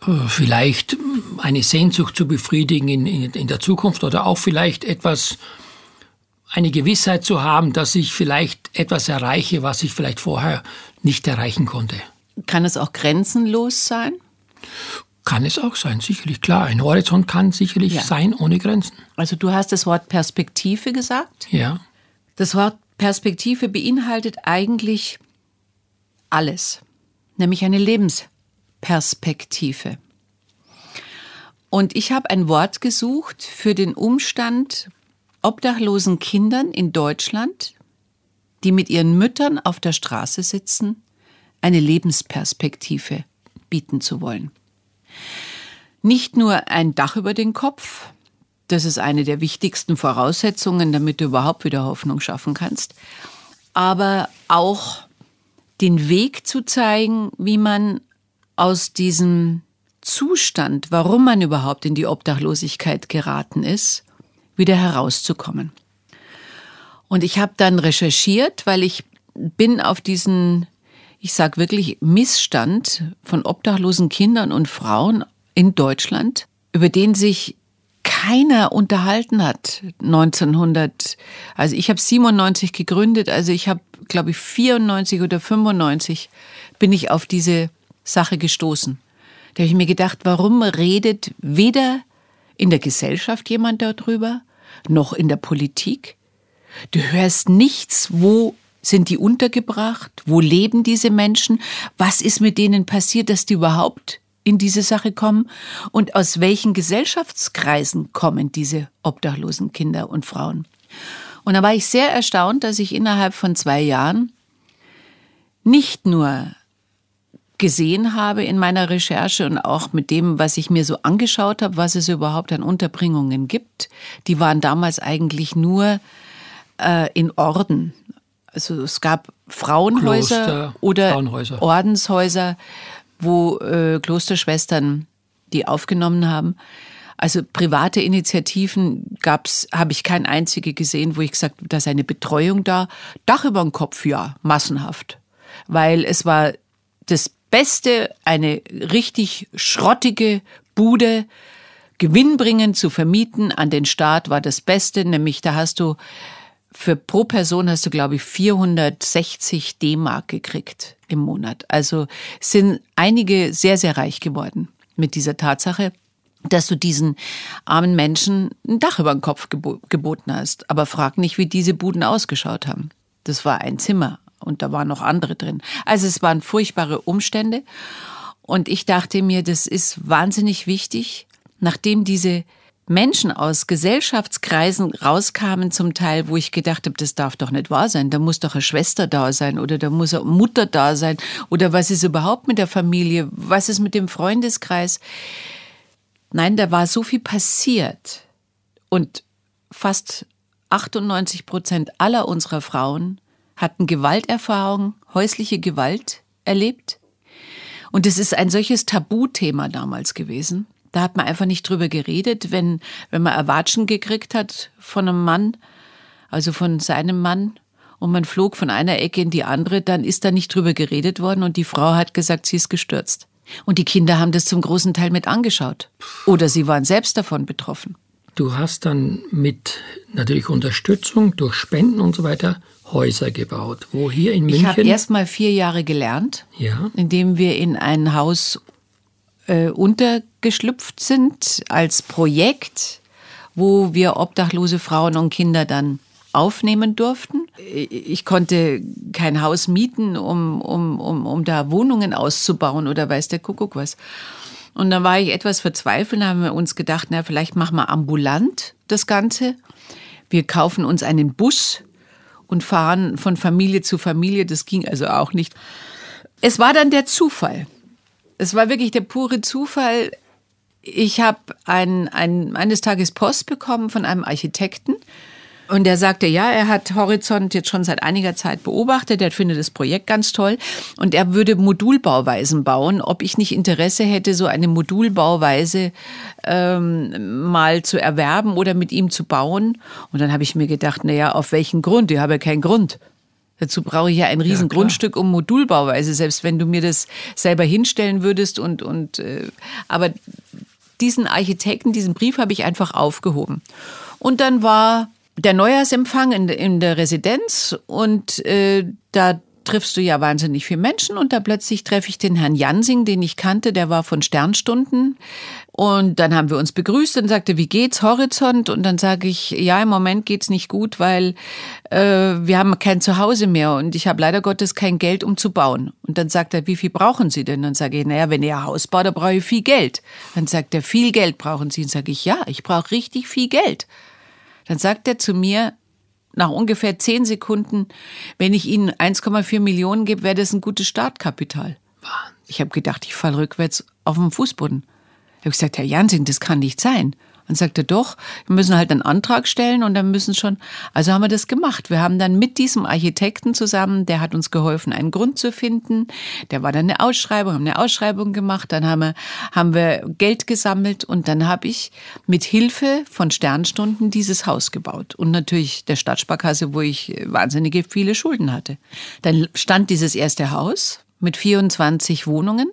äh, vielleicht eine Sehnsucht zu befriedigen in, in, in der Zukunft oder auch vielleicht etwas, eine Gewissheit zu haben, dass ich vielleicht etwas erreiche, was ich vielleicht vorher nicht erreichen konnte. Kann es auch grenzenlos sein? Kann es auch sein, sicherlich klar. Ein Horizont kann sicherlich Ja. sein ohne Grenzen. Also du hast das Wort Perspektive gesagt. Ja. Das Wort Perspektive beinhaltet eigentlich alles, nämlich eine Lebensperspektive. Und ich habe ein Wort gesucht für den Umstand obdachlosen Kindern in Deutschland, die mit ihren Müttern auf der Straße sitzen, eine Lebensperspektive bieten zu wollen. Nicht nur ein Dach über den Kopf, das ist eine der wichtigsten Voraussetzungen, damit du überhaupt wieder Hoffnung schaffen kannst, aber auch den Weg zu zeigen, wie man aus diesem Zustand, warum man überhaupt in die Obdachlosigkeit geraten ist, wieder herauszukommen. Und ich habe dann recherchiert, weil ich bin auf diesen, ich sage wirklich, Missstand von obdachlosen Kindern und Frauen in Deutschland, über den sich keiner unterhalten hat 1900. Also ich habe 97 gegründet, also ich habe, glaube ich, 94 oder 95 bin ich auf diese Sache gestoßen. Da habe ich mir gedacht, warum redet weder in der Gesellschaft jemand darüber, noch in der Politik? Du hörst nichts, wo sind die untergebracht, wo leben diese Menschen, was ist mit denen passiert, dass die überhaupt in diese Sache kommen und aus welchen Gesellschaftskreisen kommen diese obdachlosen Kinder und Frauen. Und da war ich sehr erstaunt, dass ich innerhalb von zwei Jahren nicht nur gesehen habe in meiner Recherche und auch mit dem, was ich mir so angeschaut habe, was es überhaupt an Unterbringungen gibt. Die waren damals eigentlich nur äh, in Orden. Also es gab Frauenhäuser Kloster, oder Frauenhäuser. Ordenshäuser, wo äh, Klosterschwestern die aufgenommen haben. Also private Initiativen gab's, habe ich kein einzige gesehen, wo ich gesagt da ist eine Betreuung da. Dach über den Kopf, ja, massenhaft. Weil es war das Beste, eine richtig schrottige Bude gewinnbringend zu vermieten an den Staat war das Beste, nämlich da hast du für pro Person hast du, glaube ich, 460 D-Mark gekriegt im Monat. Also sind einige sehr, sehr reich geworden mit dieser Tatsache, dass du diesen armen Menschen ein Dach über den Kopf gebo geboten hast. Aber frag nicht, wie diese Buden ausgeschaut haben. Das war ein Zimmer und da waren noch andere drin. Also es waren furchtbare Umstände. Und ich dachte mir, das ist wahnsinnig wichtig, nachdem diese Menschen aus Gesellschaftskreisen rauskamen zum Teil, wo ich gedacht habe, das darf doch nicht wahr sein. Da muss doch eine Schwester da sein oder da muss eine Mutter da sein oder was ist überhaupt mit der Familie? Was ist mit dem Freundeskreis? Nein, da war so viel passiert und fast 98 Prozent aller unserer Frauen hatten Gewalterfahrung, häusliche Gewalt erlebt. Und es ist ein solches Tabuthema damals gewesen. Da hat man einfach nicht drüber geredet, wenn, wenn man Erwatschen gekriegt hat von einem Mann, also von seinem Mann, und man flog von einer Ecke in die andere, dann ist da nicht drüber geredet worden und die Frau hat gesagt, sie ist gestürzt. Und die Kinder haben das zum großen Teil mit angeschaut. Oder sie waren selbst davon betroffen. Du hast dann mit natürlich Unterstützung durch Spenden und so weiter Häuser gebaut. Wo hier in Ich habe München? erst mal vier Jahre gelernt, Ja. indem wir in ein Haus äh, untergeschlüpft sind als Projekt, wo wir obdachlose Frauen und Kinder dann aufnehmen durften. ich konnte kein Haus mieten, um, um, um, um da Wohnungen auszubauen oder weiß der Kuckuck was. Und dann war ich etwas verzweifelt, haben wir uns gedacht, na, vielleicht machen wir ambulant das Ganze. Wir kaufen uns einen Bus und fahren von Familie zu Familie. Das ging also auch nicht. Es war dann der Zufall. Es war wirklich der pure Zufall. Ich habe ein, ein, eines Tages Post bekommen von einem Architekten, und er sagte, ja, er hat Horizont jetzt schon seit einiger Zeit beobachtet, er findet das Projekt ganz toll und er würde Modulbauweisen bauen, ob ich nicht Interesse hätte, so eine Modulbauweise ähm, mal zu erwerben oder mit ihm zu bauen. Und dann habe ich mir gedacht, na ja, auf welchen Grund? Ich habe ja keinen Grund. Dazu brauche ich ja ein riesen ja, Grundstück um Modulbauweise, selbst wenn du mir das selber hinstellen würdest und, und äh, aber diesen Architekten, diesen Brief habe ich einfach aufgehoben. Und dann war der Neujahrsempfang in, in der Residenz und äh, da triffst du ja wahnsinnig viele Menschen und da plötzlich treffe ich den Herrn Jansing, den ich kannte, der war von Sternstunden und dann haben wir uns begrüßt und sagte, wie geht's, Horizont? Und dann sage ich, ja, im Moment geht's nicht gut, weil äh, wir haben kein Zuhause mehr und ich habe leider Gottes kein Geld, um zu bauen. Und dann sagt er, wie viel brauchen Sie denn? Dann sage ich, naja, wenn ihr ein Haus baut, dann brauche ich viel Geld. Dann sagt er, viel Geld brauchen Sie? Und sage ich, ja, ich brauche richtig viel Geld. Dann sagt er zu mir, nach ungefähr zehn Sekunden, wenn ich Ihnen 1,4 Millionen gebe, wäre das ein gutes Startkapital. Ich habe gedacht, ich falle rückwärts auf den Fußboden. Ich habe gesagt, Herr Jansing, das kann nicht sein. Dann sagt er doch, wir müssen halt einen Antrag stellen und dann müssen schon. Also haben wir das gemacht. Wir haben dann mit diesem Architekten zusammen, der hat uns geholfen, einen Grund zu finden. Der war dann eine Ausschreibung, haben eine Ausschreibung gemacht. Dann haben wir, haben wir Geld gesammelt und dann habe ich mit Hilfe von Sternstunden dieses Haus gebaut. Und natürlich der Stadtsparkasse, wo ich wahnsinnige viele Schulden hatte. Dann stand dieses erste Haus mit 24 Wohnungen.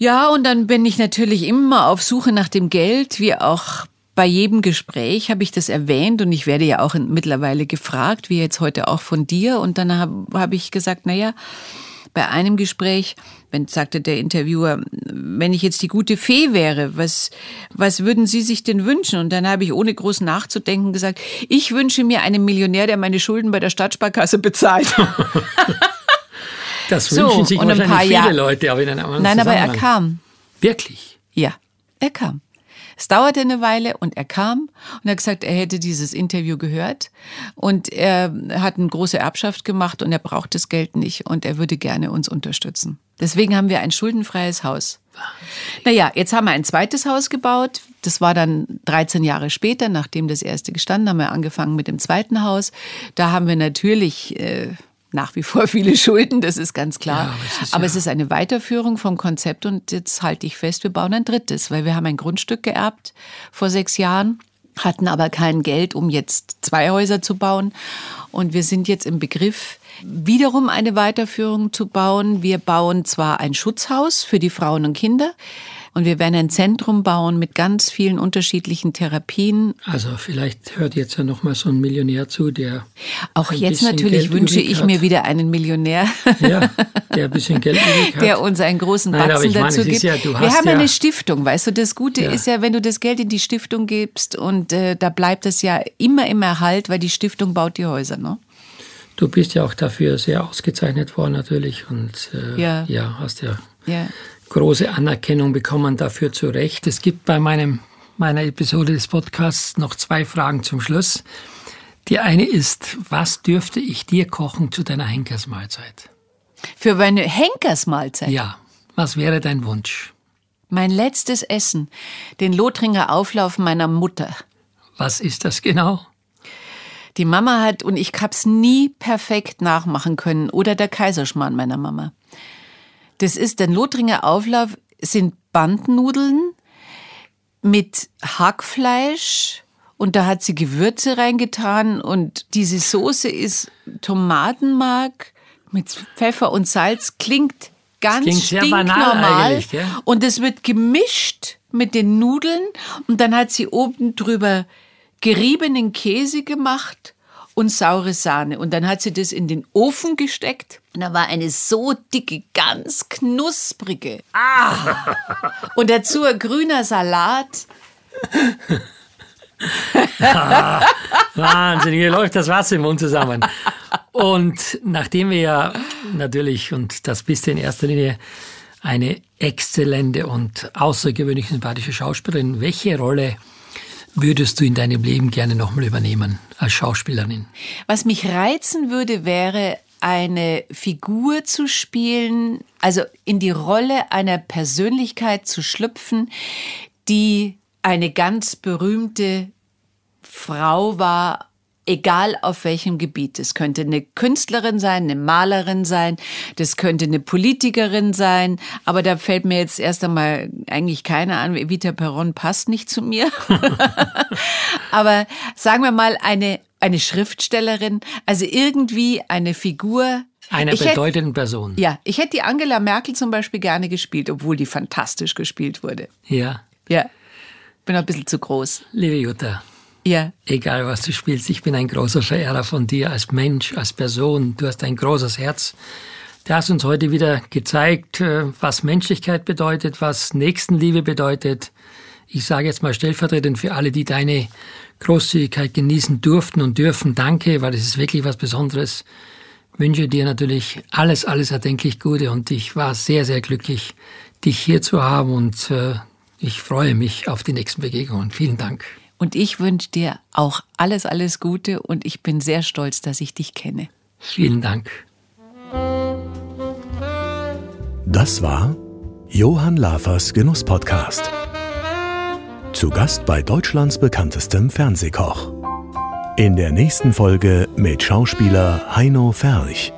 Ja, und dann bin ich natürlich immer auf Suche nach dem Geld, wie auch bei jedem Gespräch habe ich das erwähnt und ich werde ja auch mittlerweile gefragt, wie jetzt heute auch von dir. Und dann habe hab ich gesagt, naja, bei einem Gespräch, wenn sagte der Interviewer, wenn ich jetzt die gute Fee wäre, was, was würden Sie sich denn wünschen? Und dann habe ich ohne groß nachzudenken gesagt, ich wünsche mir einen Millionär, der meine Schulden bei der Stadtsparkasse bezahlt. das wünschen so, sich wahrscheinlich viele Jahr Leute, aber in einem anderen Nein, aber er kam. Wirklich? Ja, er kam. Es dauerte eine Weile und er kam und hat gesagt, er hätte dieses Interview gehört und er hat eine große Erbschaft gemacht und er braucht das Geld nicht und er würde gerne uns unterstützen. Deswegen haben wir ein schuldenfreies Haus. Naja, jetzt haben wir ein zweites Haus gebaut. Das war dann 13 Jahre später, nachdem das erste gestanden, haben wir angefangen mit dem zweiten Haus. Da haben wir natürlich äh, nach wie vor viele Schulden, das ist ganz klar. Ja, aber, es ist, aber ja. es ist eine Weiterführung vom Konzept und jetzt halte ich fest, wir bauen ein drittes, weil wir haben ein Grundstück geerbt vor sechs Jahren, hatten aber kein Geld, um jetzt zwei Häuser zu bauen. Und wir sind jetzt im Begriff, wiederum eine Weiterführung zu bauen. Wir bauen zwar ein Schutzhaus für die Frauen und Kinder, und wir werden ein Zentrum bauen mit ganz vielen unterschiedlichen Therapien. Also vielleicht hört jetzt ja noch mal so ein Millionär zu, der auch jetzt natürlich Geld wünsche ich mir wieder einen Millionär, ja, der ein bisschen Geld hat. der uns einen großen Batzen Nein, dazu meine, gibt. Ja, wir haben ja eine Stiftung, weißt du. Das Gute ja. ist ja, wenn du das Geld in die Stiftung gibst und äh, da bleibt es ja immer im Erhalt, weil die Stiftung baut die Häuser, ne? Du bist ja auch dafür sehr ausgezeichnet worden natürlich und äh, ja. ja, hast ja, ja große Anerkennung bekommen dafür zu Recht. Es gibt bei meinem, meiner Episode des Podcasts noch zwei Fragen zum Schluss. Die eine ist, was dürfte ich dir kochen zu deiner Henkersmahlzeit? Für meine Henkersmahlzeit? Ja. Was wäre dein Wunsch? Mein letztes Essen, den Lothringer Auflauf meiner Mutter. Was ist das genau? Die Mama hat, und ich hab's nie perfekt nachmachen können, oder der Kaiserschmarrn meiner Mama. Das ist, der Lothringer Auflauf sind Bandnudeln mit Hackfleisch und da hat sie Gewürze reingetan und diese Soße ist Tomatenmark mit Pfeffer und Salz. Klingt ganz klingt stinknormal. Und es wird gemischt mit den Nudeln und dann hat sie oben drüber geriebenen Käse gemacht und saure Sahne. Und dann hat sie das in den Ofen gesteckt. Und da war eine so dicke, ganz knusprige. Ah! Und dazu ein grüner Salat. ah, Wahnsinn, hier läuft das Wasser im Mund zusammen. Und nachdem wir ja natürlich, und das bist du in erster Linie, eine exzellente und außergewöhnlich sympathische Schauspielerin, welche Rolle würdest du in deinem Leben gerne nochmal übernehmen als Schauspielerin? Was mich reizen würde, wäre eine Figur zu spielen, also in die Rolle einer Persönlichkeit zu schlüpfen, die eine ganz berühmte Frau war egal auf welchem Gebiet. Es könnte eine Künstlerin sein, eine Malerin sein, das könnte eine Politikerin sein, aber da fällt mir jetzt erst einmal eigentlich keine an. Evita Perron passt nicht zu mir. aber sagen wir mal eine, eine Schriftstellerin, also irgendwie eine Figur, einer bedeutenden Person. Ja, ich hätte die Angela Merkel zum Beispiel gerne gespielt, obwohl die fantastisch gespielt wurde. Ja. Ja. Bin ein bisschen zu groß. Liebe Jutta, ja. Egal, was du spielst, ich bin ein großer Verehrer von dir als Mensch, als Person. Du hast ein großes Herz. Du hast uns heute wieder gezeigt, äh, was Menschlichkeit bedeutet, was Nächstenliebe bedeutet. Ich sage jetzt mal stellvertretend für alle, die deine Großzügigkeit genießen durften und dürfen. Danke, weil es ist wirklich was Besonderes. Ich wünsche dir natürlich alles, alles erdenklich Gute und ich war sehr, sehr glücklich, dich hier zu haben und äh, ich freue mich auf die nächsten Begegnungen. Vielen Dank. Und ich wünsche dir auch alles, alles Gute und ich bin sehr stolz, dass ich dich kenne. Vielen Dank. Das war Johann Lafers Genusspodcast. Zu Gast bei Deutschlands bekanntestem Fernsehkoch. In der nächsten Folge mit Schauspieler Heino Ferch.